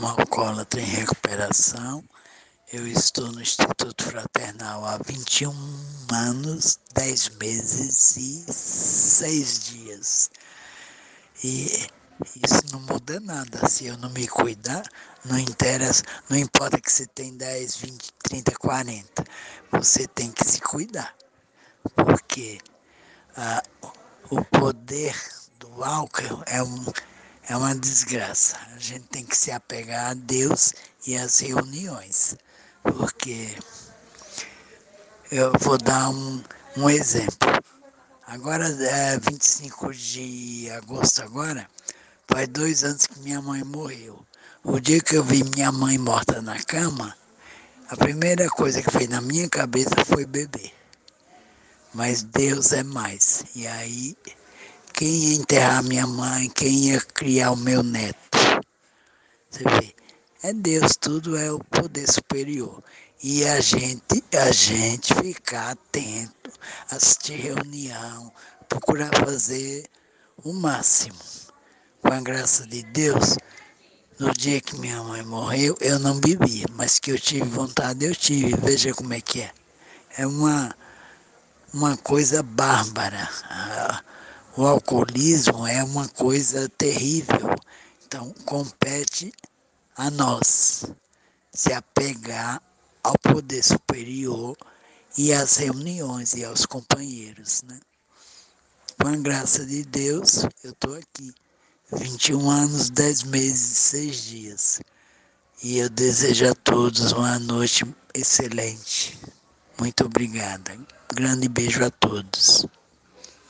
um alcoólatra em recuperação. Eu estou no Instituto Fraternal há 21 anos, 10 meses e 6 dias. E isso não muda nada. Se eu não me cuidar, não interessa, não importa que você tem 10, 20, 30, 40. Você tem que se cuidar. Porque ah, o poder do álcool é, um, é uma desgraça. A gente tem que se apegar a Deus e às reuniões. Porque eu vou dar um, um exemplo. Agora, é 25 de agosto agora, Faz dois anos que minha mãe morreu. O dia que eu vi minha mãe morta na cama, a primeira coisa que veio na minha cabeça foi beber. Mas Deus é mais. E aí, quem ia enterrar minha mãe, quem ia criar o meu neto? Você vê, é Deus, tudo é o poder superior. E a gente, a gente ficar atento, assistir reunião, procurar fazer o máximo com a graça de Deus, no dia que minha mãe morreu, eu não bebia, mas que eu tive vontade, eu tive. Veja como é que é. É uma, uma coisa bárbara. O alcoolismo é uma coisa terrível. Então, compete a nós se apegar ao poder superior e às reuniões e aos companheiros. Né? Com a graça de Deus, eu estou aqui. 21 anos, 10 meses e 6 dias. E eu desejo a todos uma noite excelente. Muito obrigada. Grande beijo a todos.